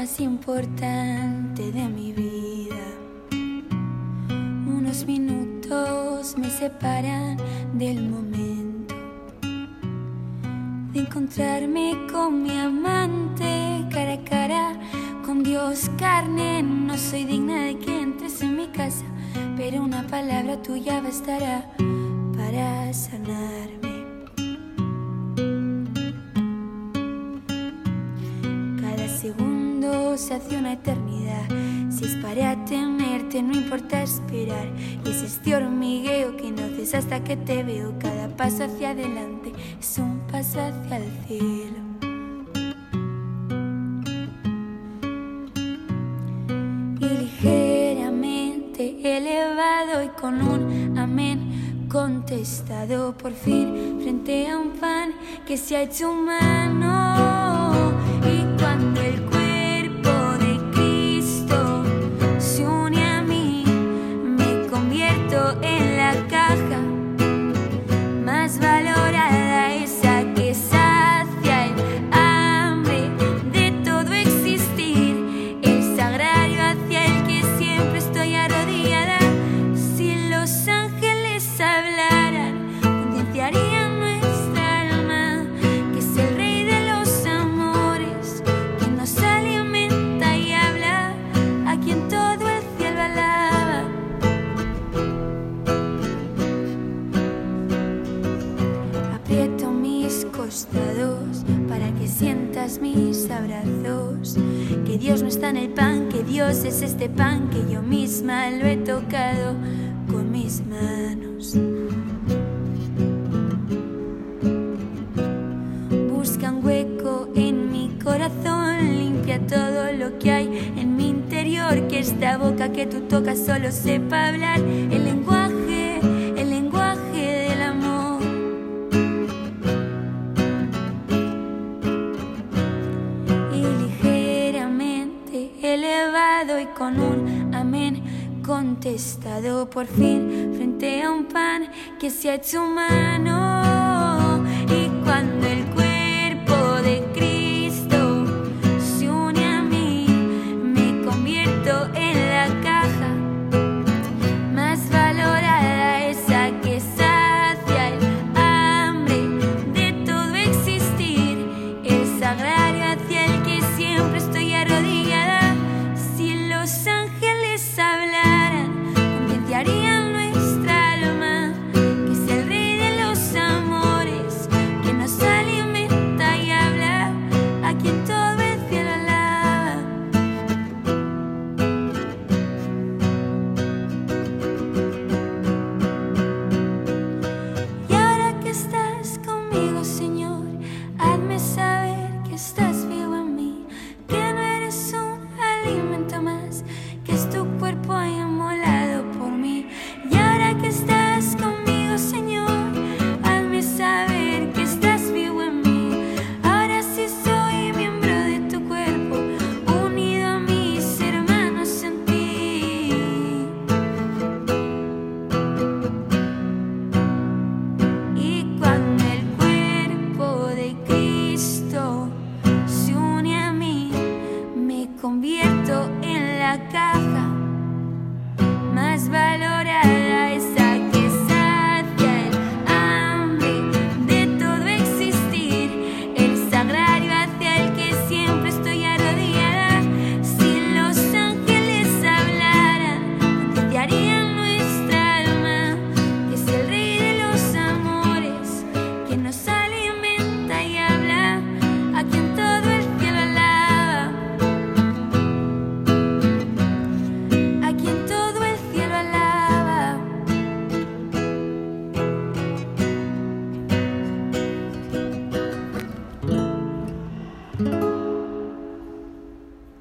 más importante de mi vida. Unos minutos me separan del momento de encontrarme con mi amante cara a cara, con Dios carne. No soy digna de que entres en mi casa, pero una palabra tuya bastará para sanarme. Se hace una eternidad. Si es para tenerte, no importa esperar. Y es este hormigueo que no cesa hasta que te veo. Cada paso hacia adelante es un paso hacia el cielo. Y ligeramente elevado y con un amén contestado por fin frente a un pan que se ha hecho humano mis abrazos. Que Dios no está en el pan, que Dios es este pan que yo misma lo he tocado con mis manos. Busca un hueco en mi corazón, limpia todo lo que hay en mi interior. Que esta boca que tú tocas solo sepa hablar el lenguaje, con un amén contestado por fin frente a un pan que se ha hecho humano. Y cuando el